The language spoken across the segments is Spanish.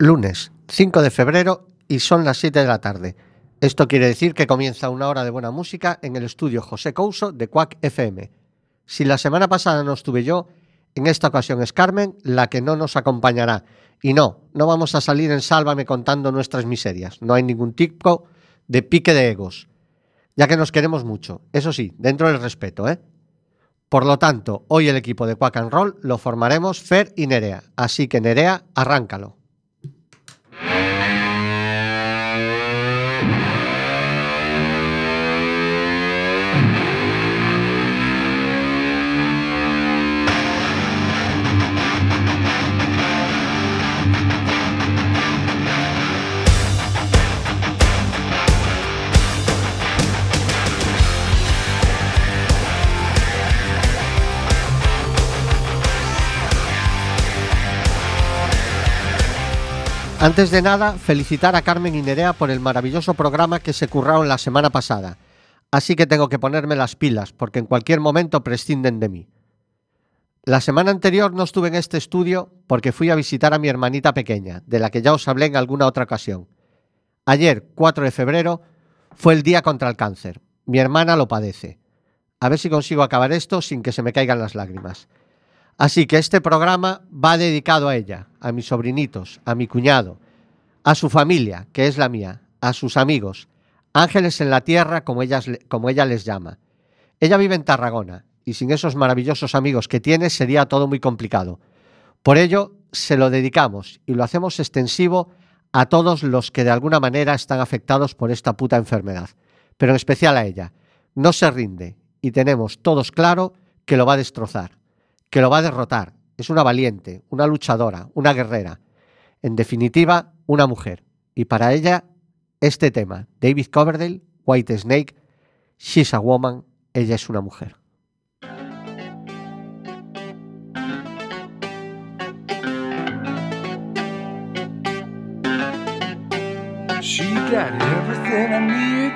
lunes 5 de febrero y son las 7 de la tarde. Esto quiere decir que comienza una hora de buena música en el estudio José Couso de Quack FM. Si la semana pasada no estuve yo, en esta ocasión es Carmen la que no nos acompañará. Y no, no vamos a salir en Sálvame contando nuestras miserias. No hay ningún tipo de pique de egos, ya que nos queremos mucho. Eso sí, dentro del respeto, ¿eh? Por lo tanto, hoy el equipo de Quack and Roll lo formaremos Fer y Nerea. Así que Nerea, arráncalo. Antes de nada, felicitar a Carmen y Nerea por el maravilloso programa que se curraron la semana pasada. Así que tengo que ponerme las pilas, porque en cualquier momento prescinden de mí. La semana anterior no estuve en este estudio porque fui a visitar a mi hermanita pequeña, de la que ya os hablé en alguna otra ocasión. Ayer, 4 de febrero, fue el día contra el cáncer. Mi hermana lo padece. A ver si consigo acabar esto sin que se me caigan las lágrimas. Así que este programa va dedicado a ella, a mis sobrinitos, a mi cuñado, a su familia, que es la mía, a sus amigos, ángeles en la tierra, como, ellas, como ella les llama. Ella vive en Tarragona y sin esos maravillosos amigos que tiene sería todo muy complicado. Por ello, se lo dedicamos y lo hacemos extensivo a todos los que de alguna manera están afectados por esta puta enfermedad, pero en especial a ella. No se rinde y tenemos todos claro que lo va a destrozar que lo va a derrotar. Es una valiente, una luchadora, una guerrera. En definitiva, una mujer. Y para ella, este tema, David Coverdale, White Snake, She's a Woman, ella es una mujer.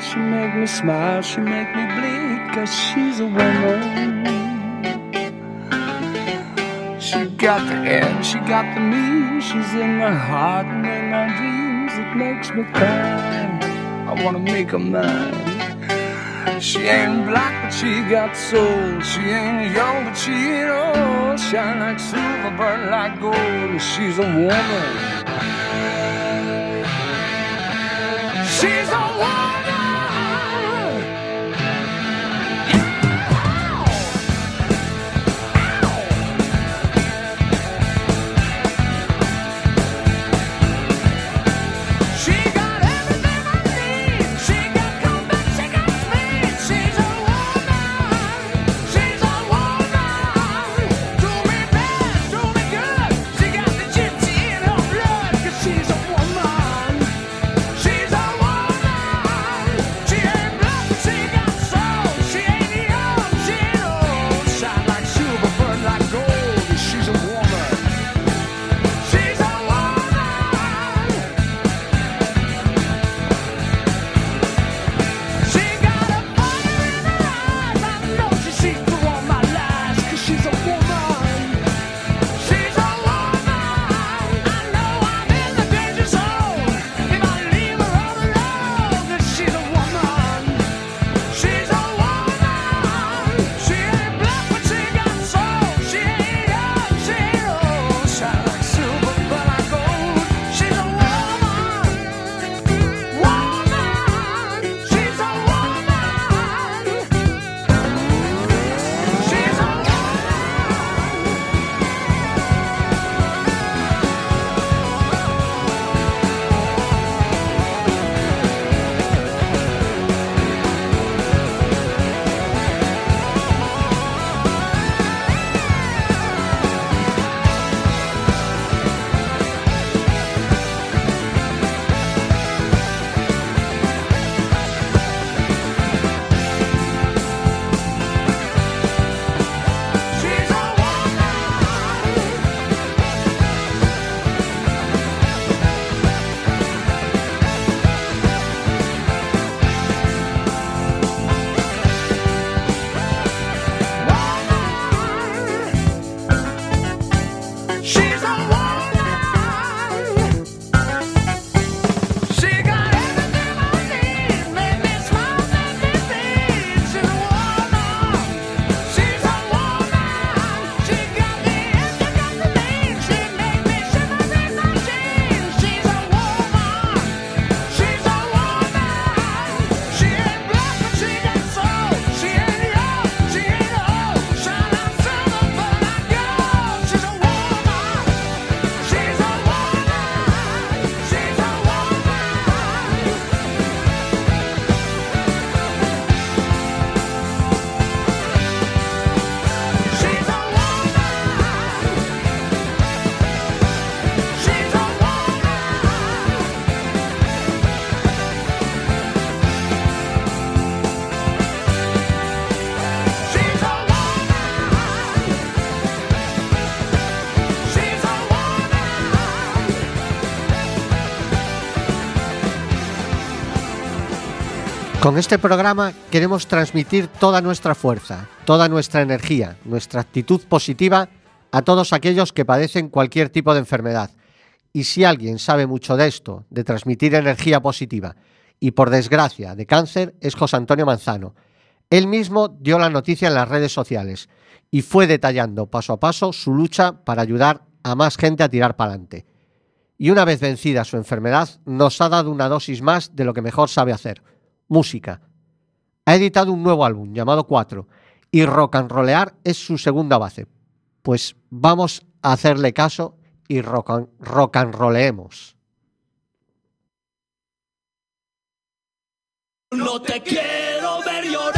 She make me smile, she make me cause she's a woman. She got the end, she got the means. She's in my heart and in my dreams. It makes me cry. I wanna make her mine. She ain't black, but she got soul. She ain't young, but she ain't old. Shine like silver, burn like gold. She's a woman. Con este programa queremos transmitir toda nuestra fuerza, toda nuestra energía, nuestra actitud positiva a todos aquellos que padecen cualquier tipo de enfermedad. Y si alguien sabe mucho de esto, de transmitir energía positiva, y por desgracia de cáncer, es José Antonio Manzano. Él mismo dio la noticia en las redes sociales y fue detallando paso a paso su lucha para ayudar a más gente a tirar para adelante. Y una vez vencida su enfermedad, nos ha dado una dosis más de lo que mejor sabe hacer, música. Ha editado un nuevo álbum llamado 4 y rock and es su segunda base. Pues vamos a hacerle caso y rock and. No te quiero ver llorar,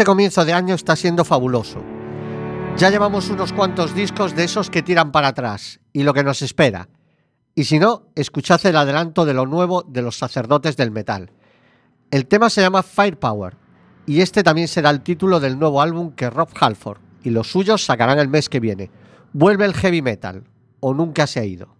Este comienzo de año está siendo fabuloso. Ya llevamos unos cuantos discos de esos que tiran para atrás y lo que nos espera. Y si no, escuchad el adelanto de lo nuevo de los sacerdotes del metal. El tema se llama Firepower y este también será el título del nuevo álbum que Rob Halford y los suyos sacarán el mes que viene. Vuelve el heavy metal o nunca se ha ido.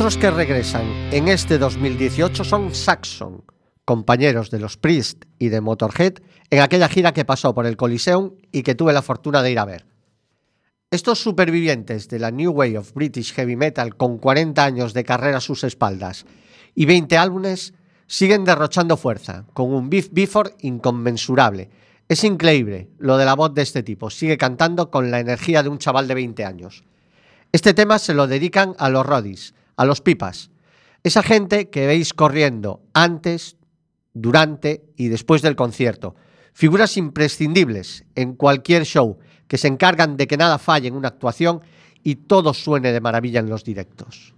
Otros que regresan en este 2018 son Saxon, compañeros de los Priest y de Motorhead en aquella gira que pasó por el Coliseum y que tuve la fortuna de ir a ver. Estos supervivientes de la New Wave of British Heavy Metal con 40 años de carrera a sus espaldas y 20 álbumes siguen derrochando fuerza, con un beef before inconmensurable. Es increíble lo de la voz de este tipo, sigue cantando con la energía de un chaval de 20 años. Este tema se lo dedican a los rodis, a los pipas. Esa gente que veis corriendo antes, durante y después del concierto. Figuras imprescindibles en cualquier show que se encargan de que nada falle en una actuación y todo suene de maravilla en los directos.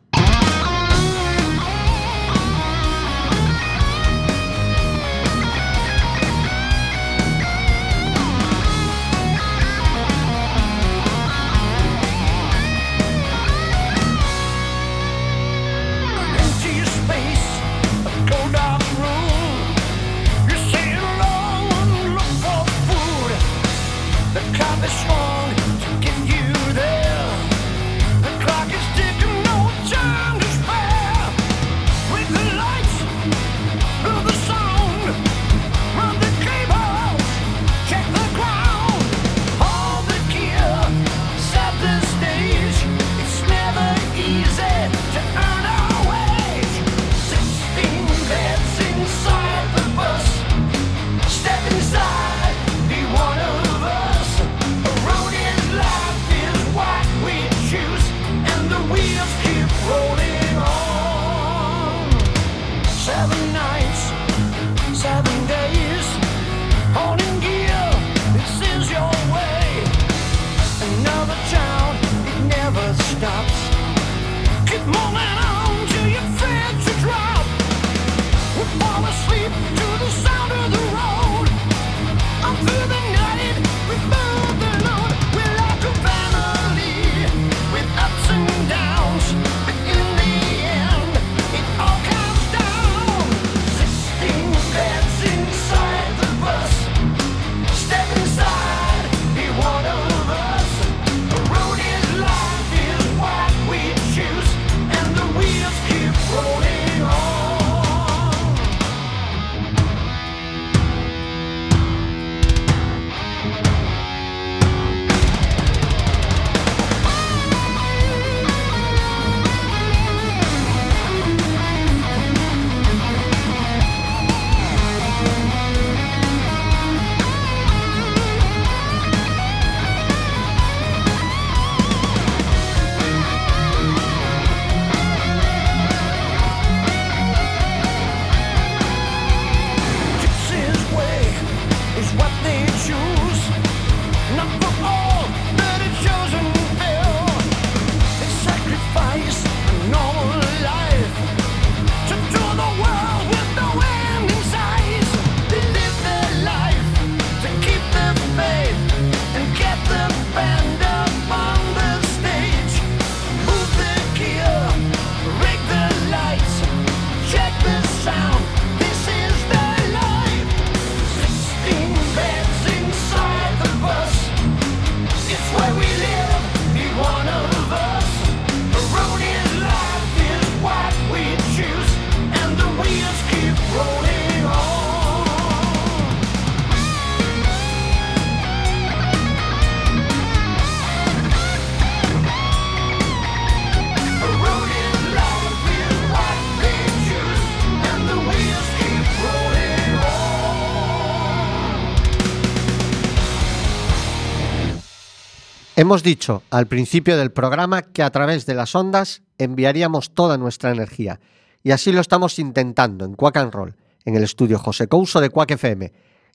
Hemos dicho al principio del programa que a través de las ondas enviaríamos toda nuestra energía y así lo estamos intentando en Quack and Roll, en el estudio José Couso de Quack FM.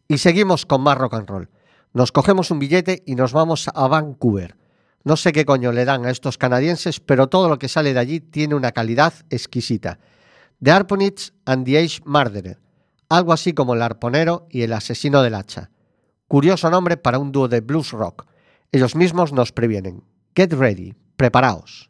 Y seguimos con más rock and roll. Nos cogemos un billete y nos vamos a Vancouver. No sé qué coño le dan a estos canadienses, pero todo lo que sale de allí tiene una calidad exquisita. The Arponits and the Age Murderer, algo así como el arponero y el asesino del hacha. Curioso nombre para un dúo de blues rock. Ellos mismos nos previenen. Get ready, preparaos.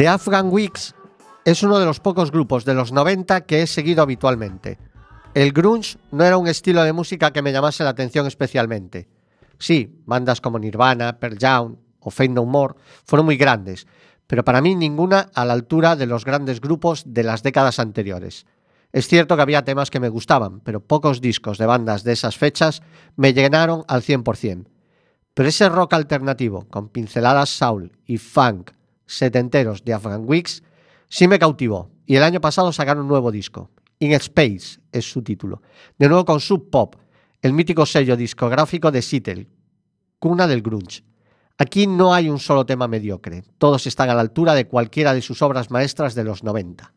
The Afghan Weeks es uno de los pocos grupos de los 90 que he seguido habitualmente. El grunge no era un estilo de música que me llamase la atención especialmente. Sí, bandas como Nirvana, Pearl Jam o Fate No More fueron muy grandes, pero para mí ninguna a la altura de los grandes grupos de las décadas anteriores. Es cierto que había temas que me gustaban, pero pocos discos de bandas de esas fechas me llenaron al 100%. Pero ese rock alternativo, con pinceladas soul y funk setenteros de Afghan Weeks, sí me cautivó. Y el año pasado sacaron un nuevo disco. In Space es su título. De nuevo con Sub Pop, el mítico sello discográfico de Seattle, cuna del grunge. Aquí no hay un solo tema mediocre, todos están a la altura de cualquiera de sus obras maestras de los 90.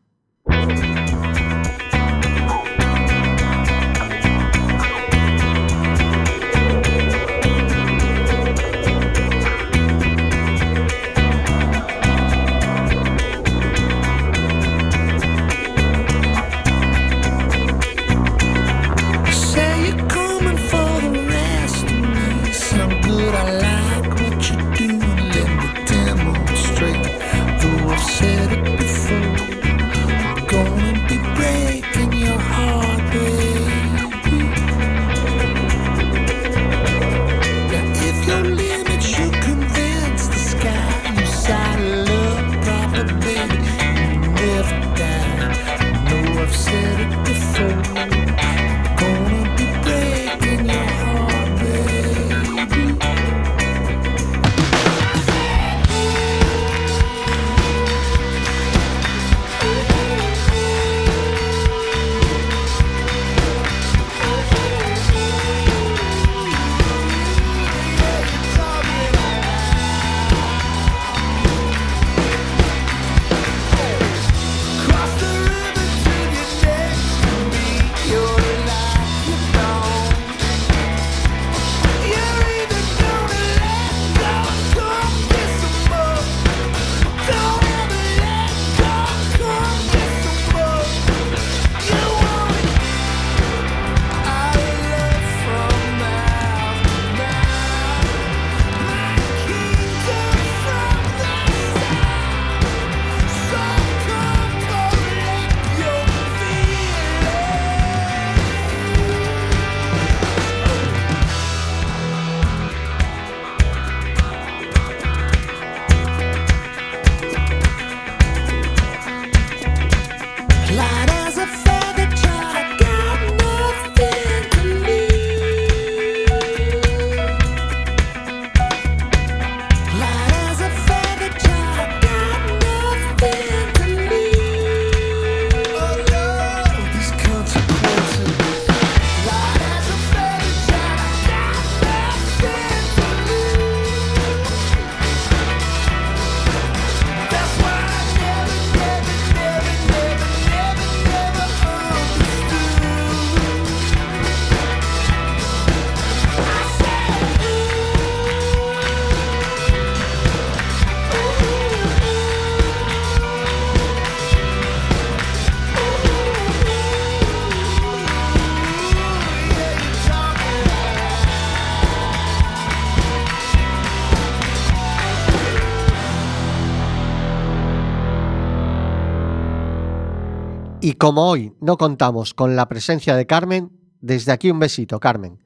Como hoy no contamos con la presencia de Carmen, desde aquí un besito, Carmen.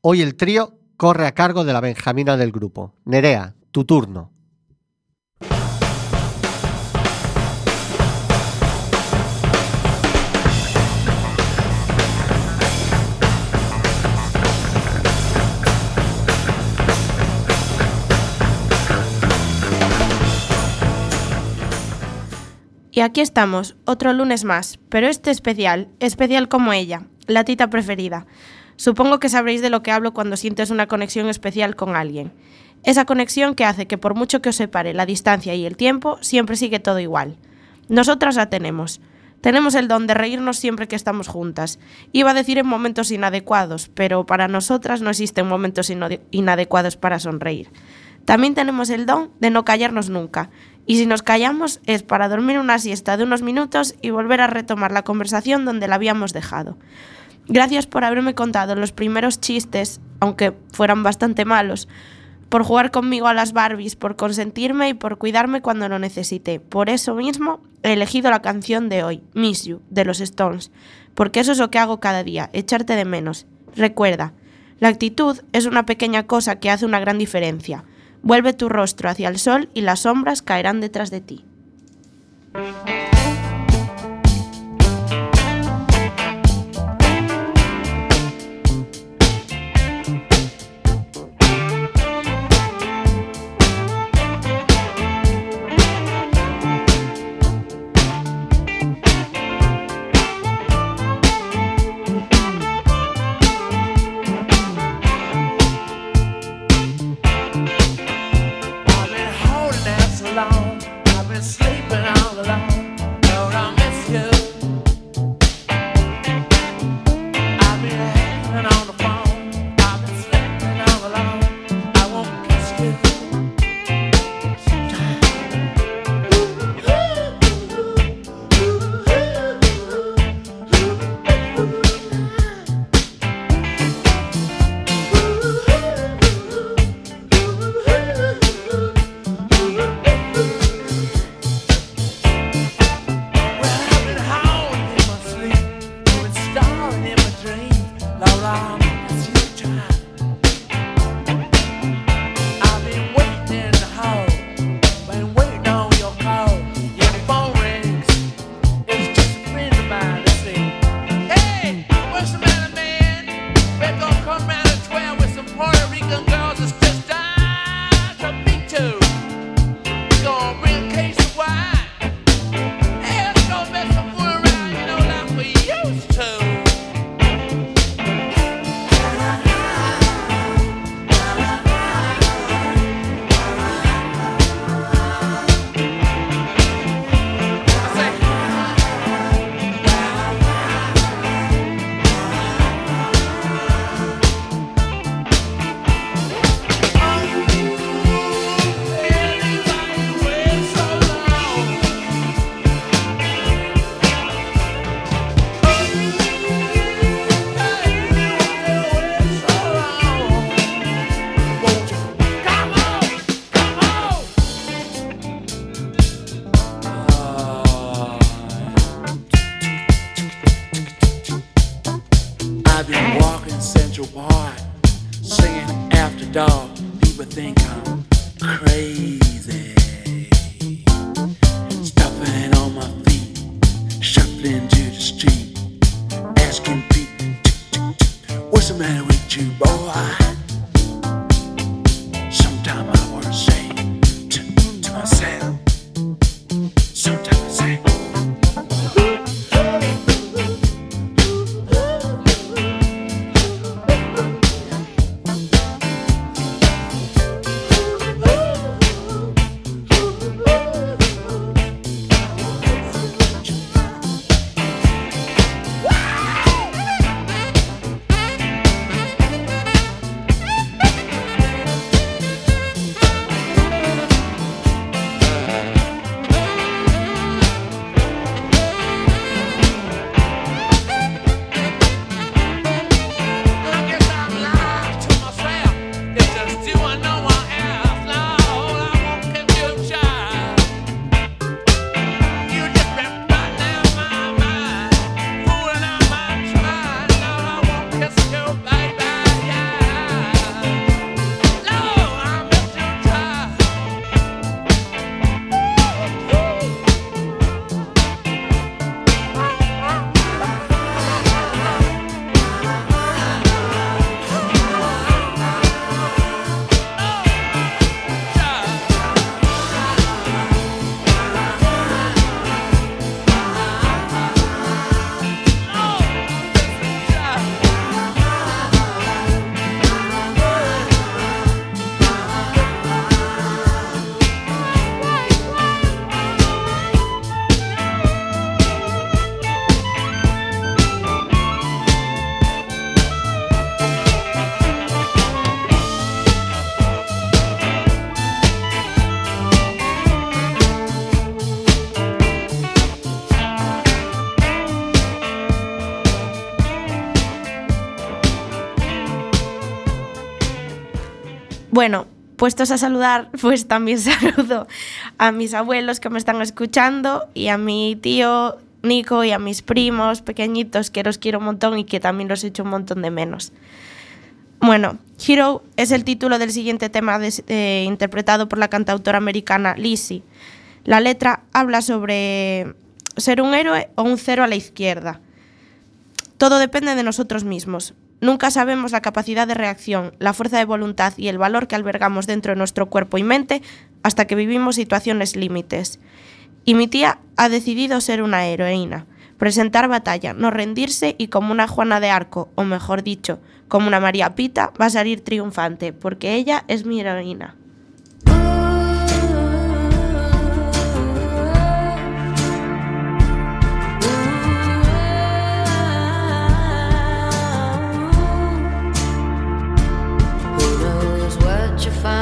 Hoy el trío corre a cargo de la Benjamina del grupo. Nerea, tu turno. Y aquí estamos, otro lunes más, pero este especial, especial como ella, la tita preferida. Supongo que sabréis de lo que hablo cuando sientes una conexión especial con alguien. Esa conexión que hace que por mucho que os separe la distancia y el tiempo, siempre sigue todo igual. Nosotras la tenemos. Tenemos el don de reírnos siempre que estamos juntas. Iba a decir en momentos inadecuados, pero para nosotras no existen momentos inadecuados para sonreír. También tenemos el don de no callarnos nunca. Y si nos callamos es para dormir una siesta de unos minutos y volver a retomar la conversación donde la habíamos dejado. Gracias por haberme contado los primeros chistes, aunque fueran bastante malos, por jugar conmigo a las Barbies, por consentirme y por cuidarme cuando lo necesité. Por eso mismo he elegido la canción de hoy, Miss You, de los Stones, porque eso es lo que hago cada día, echarte de menos. Recuerda, la actitud es una pequeña cosa que hace una gran diferencia. Vuelve tu rostro hacia el sol y las sombras caerán detrás de ti. Bueno, puestos a saludar, pues también saludo a mis abuelos que me están escuchando y a mi tío Nico y a mis primos pequeñitos que los quiero un montón y que también los echo un montón de menos. Bueno, Hero es el título del siguiente tema eh, interpretado por la cantautora americana Lizzie. La letra habla sobre ser un héroe o un cero a la izquierda. Todo depende de nosotros mismos. Nunca sabemos la capacidad de reacción, la fuerza de voluntad y el valor que albergamos dentro de nuestro cuerpo y mente hasta que vivimos situaciones límites. Y mi tía ha decidido ser una heroína, presentar batalla, no rendirse y como una Juana de Arco, o mejor dicho, como una María Pita, va a salir triunfante, porque ella es mi heroína. You find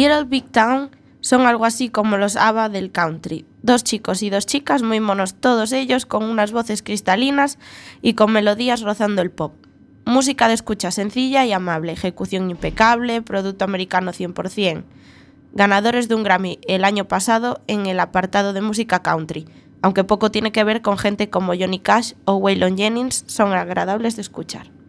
Little Big Town son algo así como los ABBA del country. Dos chicos y dos chicas muy monos todos ellos con unas voces cristalinas y con melodías rozando el pop. Música de escucha sencilla y amable, ejecución impecable, producto americano 100%. Ganadores de un Grammy el año pasado en el apartado de música country. Aunque poco tiene que ver con gente como Johnny Cash o Waylon Jennings, son agradables de escuchar.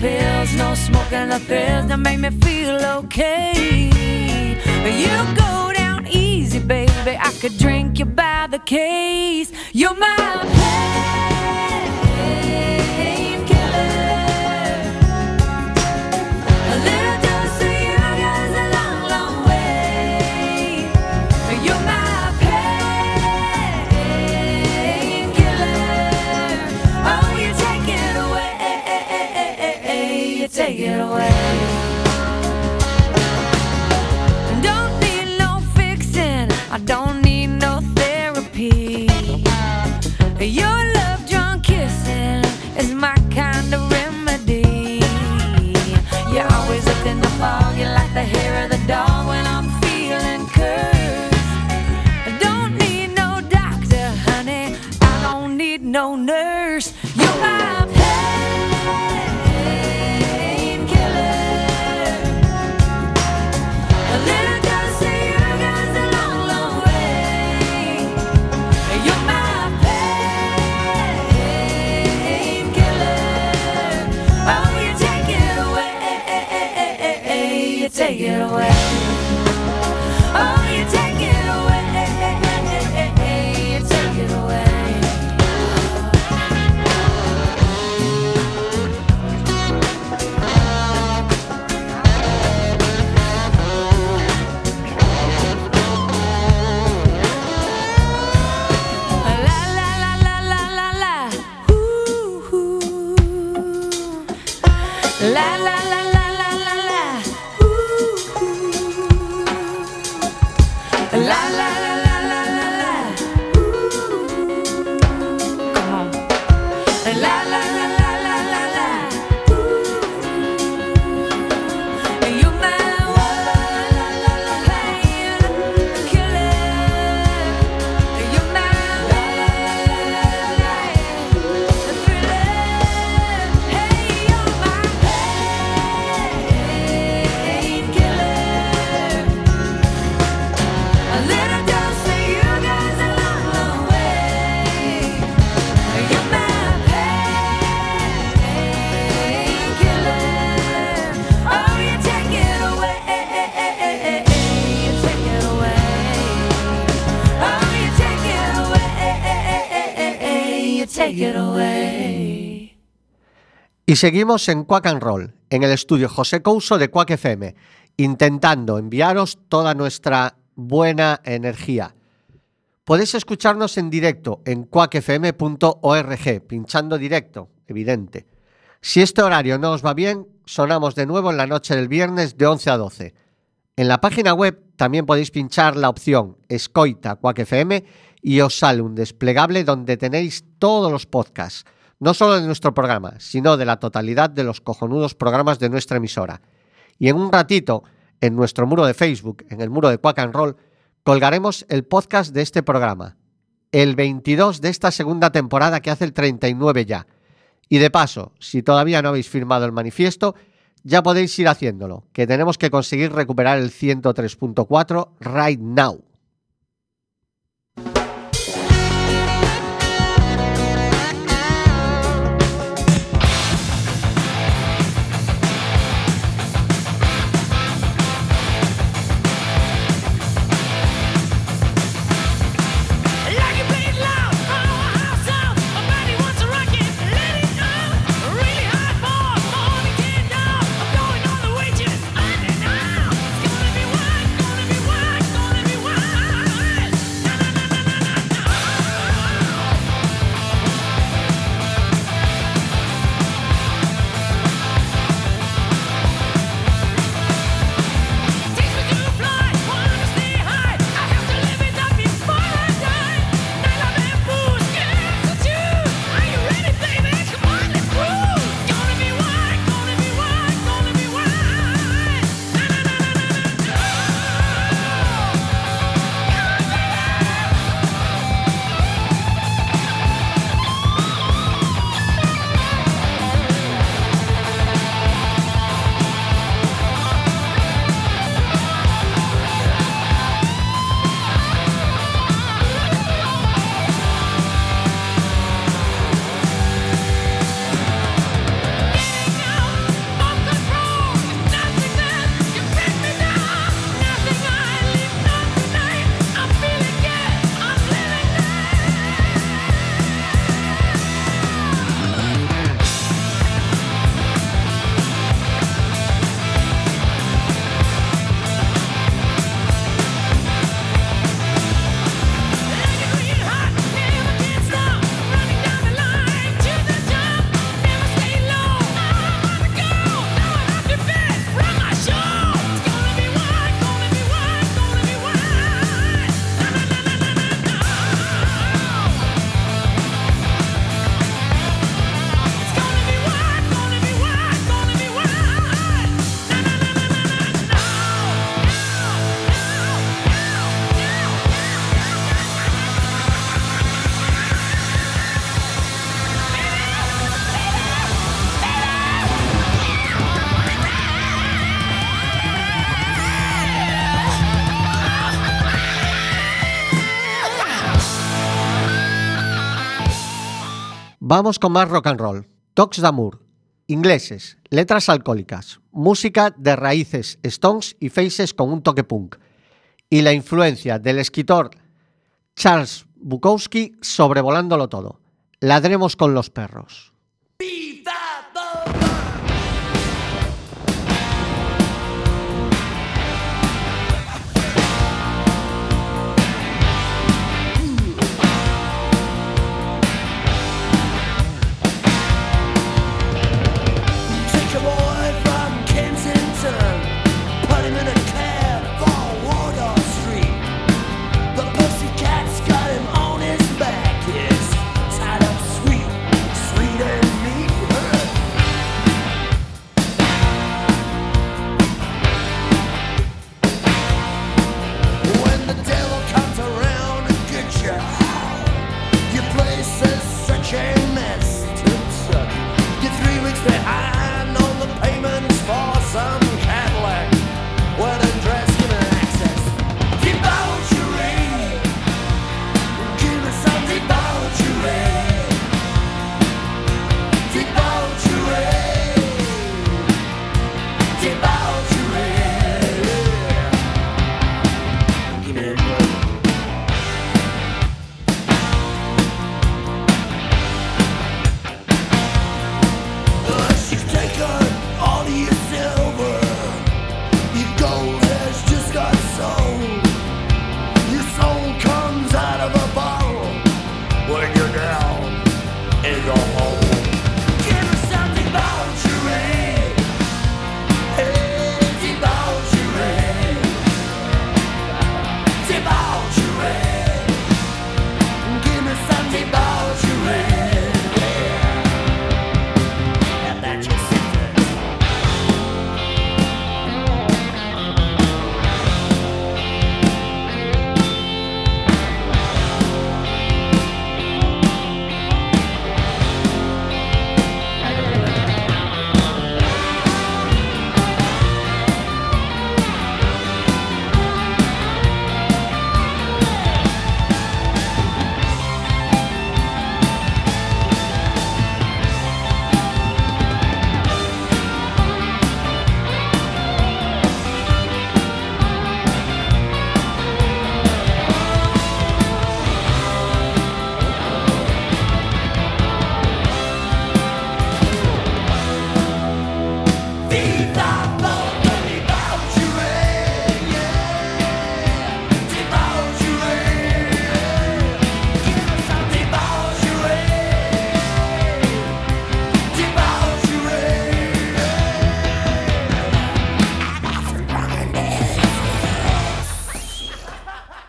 Pills, no smoking pills that make me feel okay. You go down easy, baby. I could drink you by the case. You're my painkiller. Take it away. Y seguimos en Quack and Roll, en el estudio José Couso de Quack FM, intentando enviaros toda nuestra buena energía. Podéis escucharnos en directo en quackfm.org, pinchando directo, evidente. Si este horario no os va bien, sonamos de nuevo en la noche del viernes de 11 a 12. En la página web también podéis pinchar la opción Escoita Quack FM y os sale un desplegable donde tenéis todos los podcasts, no solo de nuestro programa, sino de la totalidad de los cojonudos programas de nuestra emisora. Y en un ratito, en nuestro muro de Facebook, en el muro de Quack and Roll, colgaremos el podcast de este programa, el 22 de esta segunda temporada que hace el 39 ya. Y de paso, si todavía no habéis firmado el manifiesto, ya podéis ir haciéndolo, que tenemos que conseguir recuperar el 103.4 right now. Vamos con más rock and roll. Tox d'Amour, ingleses, letras alcohólicas, música de raíces Stones y Faces con un toque punk. Y la influencia del escritor Charles Bukowski sobrevolándolo todo. Ladremos con los perros. Some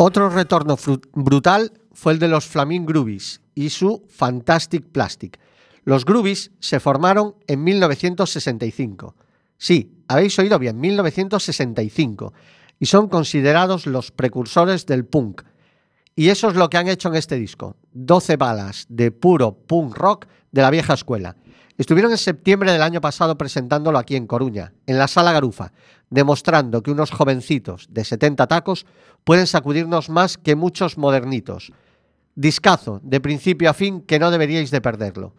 Otro retorno brutal fue el de los Flaming Groovies y su Fantastic Plastic. Los Groovies se formaron en 1965. Sí, habéis oído bien, 1965. Y son considerados los precursores del punk. Y eso es lo que han hecho en este disco. 12 balas de puro punk rock de la vieja escuela. Estuvieron en septiembre del año pasado presentándolo aquí en Coruña, en la Sala Garufa, demostrando que unos jovencitos de 70 tacos pueden sacudirnos más que muchos modernitos. Discazo, de principio a fin, que no deberíais de perderlo.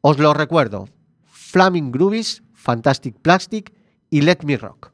Os lo recuerdo, Flaming Groovies, Fantastic Plastic y Let Me Rock.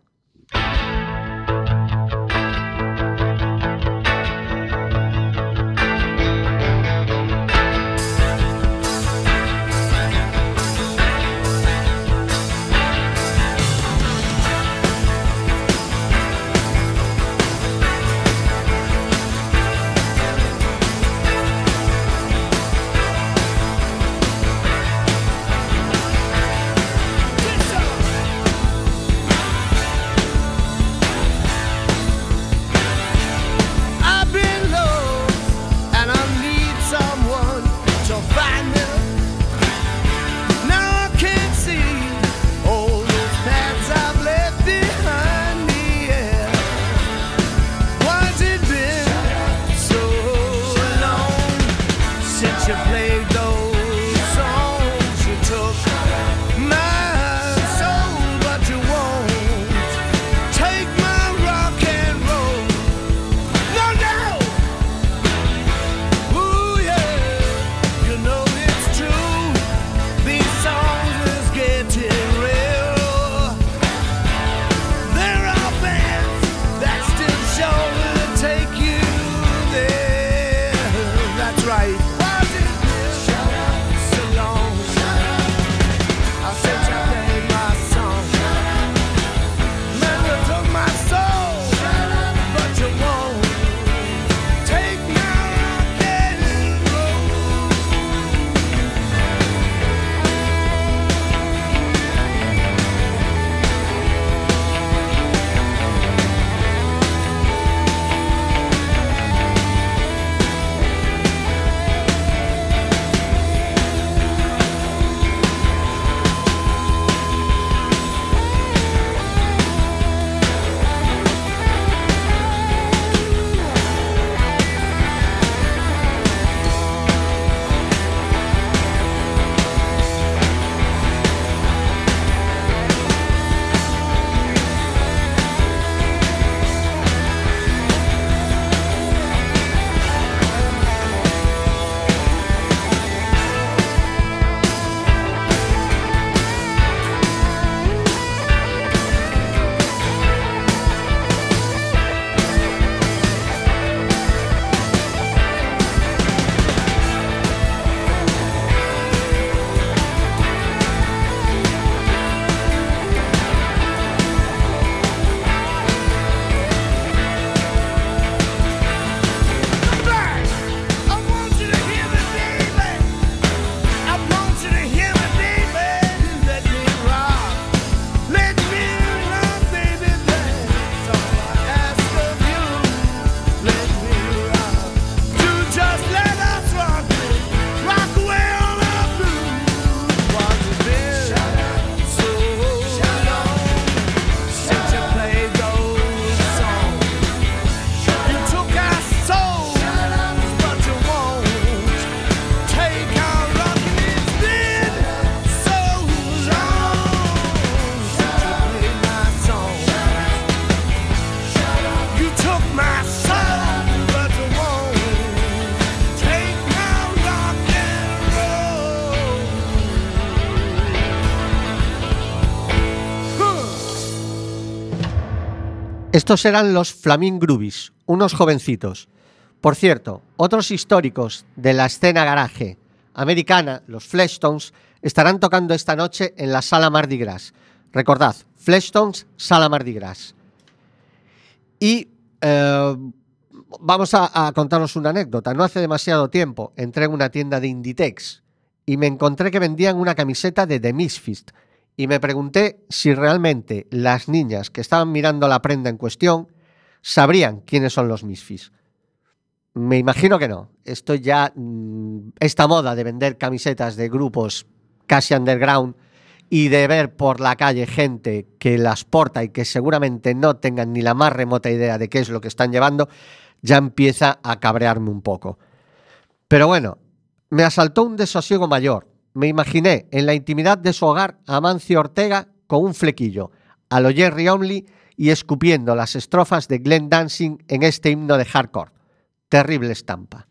Estos eran los Flamin' Groovies, unos jovencitos. Por cierto, otros históricos de la escena garaje americana, los Fleshtones, estarán tocando esta noche en la Sala Mardi Gras. Recordad, Fleshtones, Sala Mardi Gras. Y eh, vamos a, a contaros una anécdota. No hace demasiado tiempo entré en una tienda de Inditex y me encontré que vendían una camiseta de The Misfits y me pregunté si realmente las niñas que estaban mirando la prenda en cuestión sabrían quiénes son los Misfits. Me imagino que no. Esto ya, mm, esta moda de vender camisetas de grupos casi underground y de ver por la calle gente que las porta y que seguramente no tengan ni la más remota idea de qué es lo que están llevando, ya empieza a cabrearme un poco. Pero bueno, me asaltó un desosiego mayor. Me imaginé en la intimidad de su hogar a Mancio Ortega con un flequillo, a lo Jerry Only y escupiendo las estrofas de Glenn Dancing en este himno de hardcore. Terrible estampa.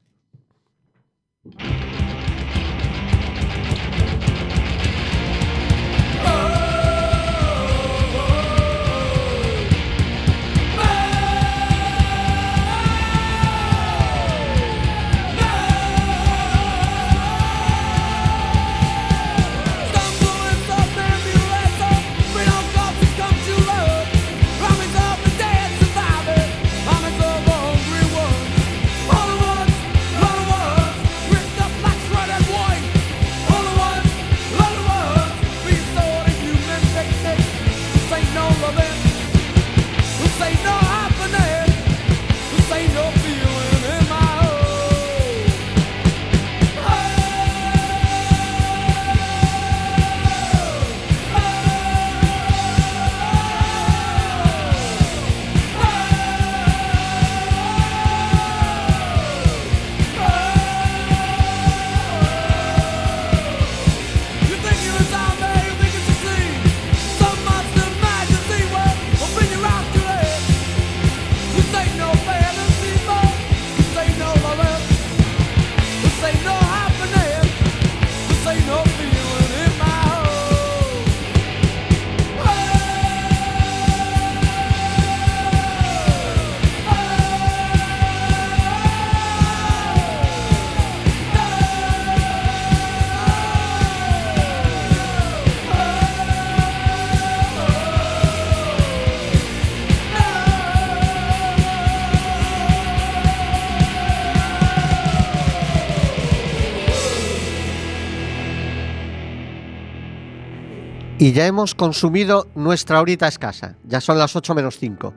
Y ya hemos consumido nuestra horita escasa. Ya son las 8 menos 5.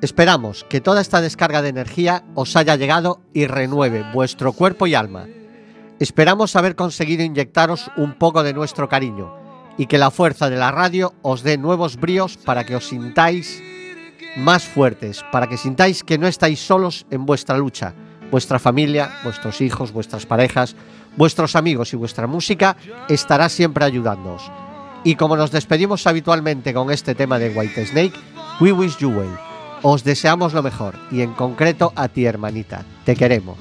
Esperamos que toda esta descarga de energía os haya llegado y renueve vuestro cuerpo y alma. Esperamos haber conseguido inyectaros un poco de nuestro cariño y que la fuerza de la radio os dé nuevos bríos para que os sintáis más fuertes, para que sintáis que no estáis solos en vuestra lucha. Vuestra familia, vuestros hijos, vuestras parejas, vuestros amigos y vuestra música estará siempre ayudándoos. Y como nos despedimos habitualmente con este tema de White Snake, We Wish You Well. Os deseamos lo mejor y en concreto a ti, hermanita. Te queremos.